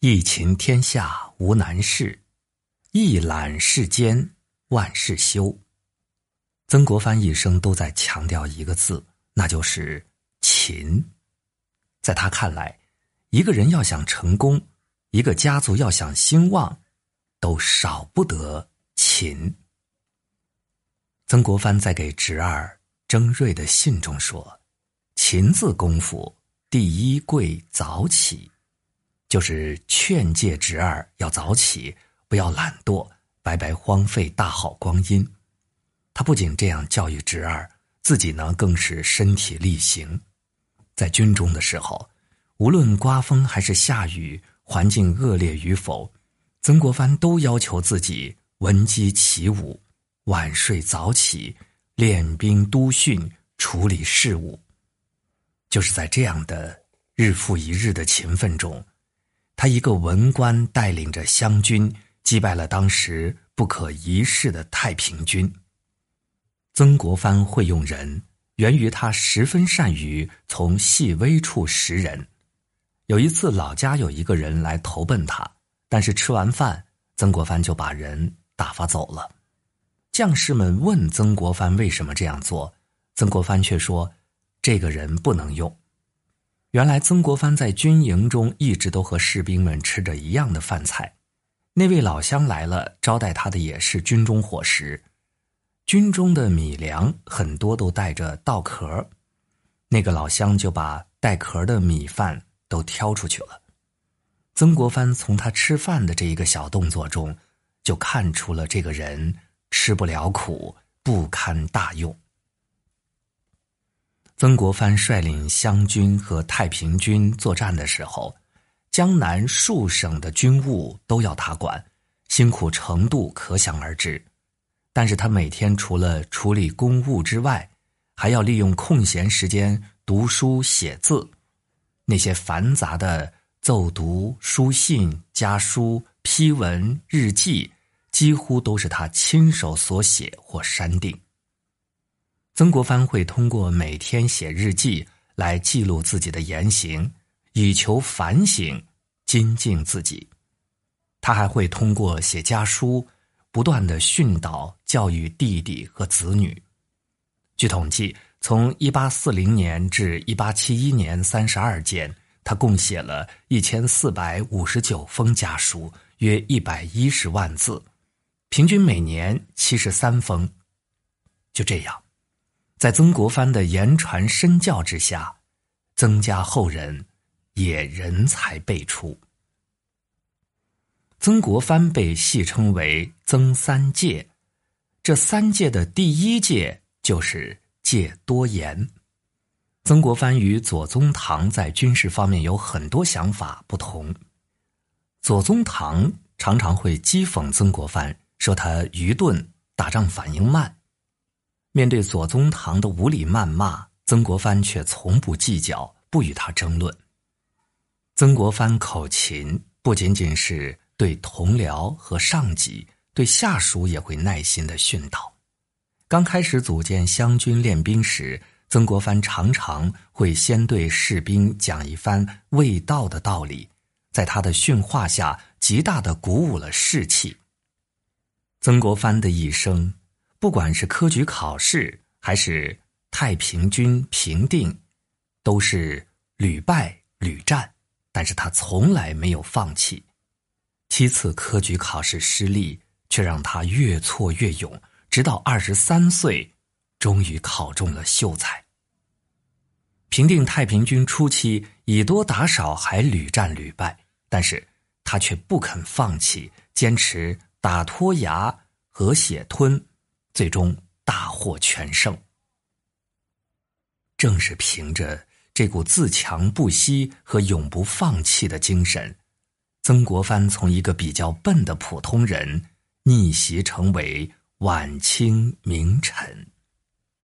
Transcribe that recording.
一勤天下无难事，一览世间万事休。曾国藩一生都在强调一个字，那就是勤。在他看来，一个人要想成功，一个家族要想兴旺，都少不得勤。曾国藩在给侄儿曾瑞的信中说：“勤字功夫，第一贵早起。”就是劝诫侄儿要早起，不要懒惰，白白荒废大好光阴。他不仅这样教育侄儿，自己呢更是身体力行。在军中的时候，无论刮风还是下雨，环境恶劣与否，曾国藩都要求自己闻鸡起舞，晚睡早起，练兵督训，处理事务。就是在这样的日复一日的勤奋中。他一个文官带领着湘军击败了当时不可一世的太平军。曾国藩会用人，源于他十分善于从细微处识人。有一次，老家有一个人来投奔他，但是吃完饭，曾国藩就把人打发走了。将士们问曾国藩为什么这样做，曾国藩却说：“这个人不能用。”原来曾国藩在军营中一直都和士兵们吃着一样的饭菜，那位老乡来了，招待他的也是军中伙食。军中的米粮很多都带着稻壳，那个老乡就把带壳的米饭都挑出去了。曾国藩从他吃饭的这一个小动作中，就看出了这个人吃不了苦，不堪大用。曾国藩率领湘军和太平军作战的时候，江南数省的军务都要他管，辛苦程度可想而知。但是他每天除了处理公务之外，还要利用空闲时间读书写字。那些繁杂的奏读、书信、家书、批文、日记，几乎都是他亲手所写或删定。曾国藩会通过每天写日记来记录自己的言行，以求反省、精进自己。他还会通过写家书，不断的训导教育弟弟和子女。据统计，从一八四零年至一八七一年三十二件，他共写了一千四百五十九封家书，约一百一十万字，平均每年七十三封。就这样。在曾国藩的言传身教之下，曾家后人也人才辈出。曾国藩被戏称为“曾三戒”，这三戒的第一戒就是戒多言。曾国藩与左宗棠在军事方面有很多想法不同。左宗棠常常会讥讽曾国藩，说他愚钝，打仗反应慢。面对左宗棠的无理谩骂，曾国藩却从不计较，不与他争论。曾国藩口勤，不仅仅是对同僚和上级，对下属也会耐心的训导。刚开始组建湘军练兵时，曾国藩常常会先对士兵讲一番卫道的道理，在他的训话下，极大的鼓舞了士气。曾国藩的一生。不管是科举考试，还是太平军平定，都是屡败屡战，但是他从来没有放弃。七次科举考试失利，却让他越挫越勇，直到二十三岁，终于考中了秀才。平定太平军初期，以多打少，还屡战屡败，但是他却不肯放弃，坚持打脱牙和血吞。最终大获全胜。正是凭着这股自强不息和永不放弃的精神，曾国藩从一个比较笨的普通人逆袭成为晚清名臣。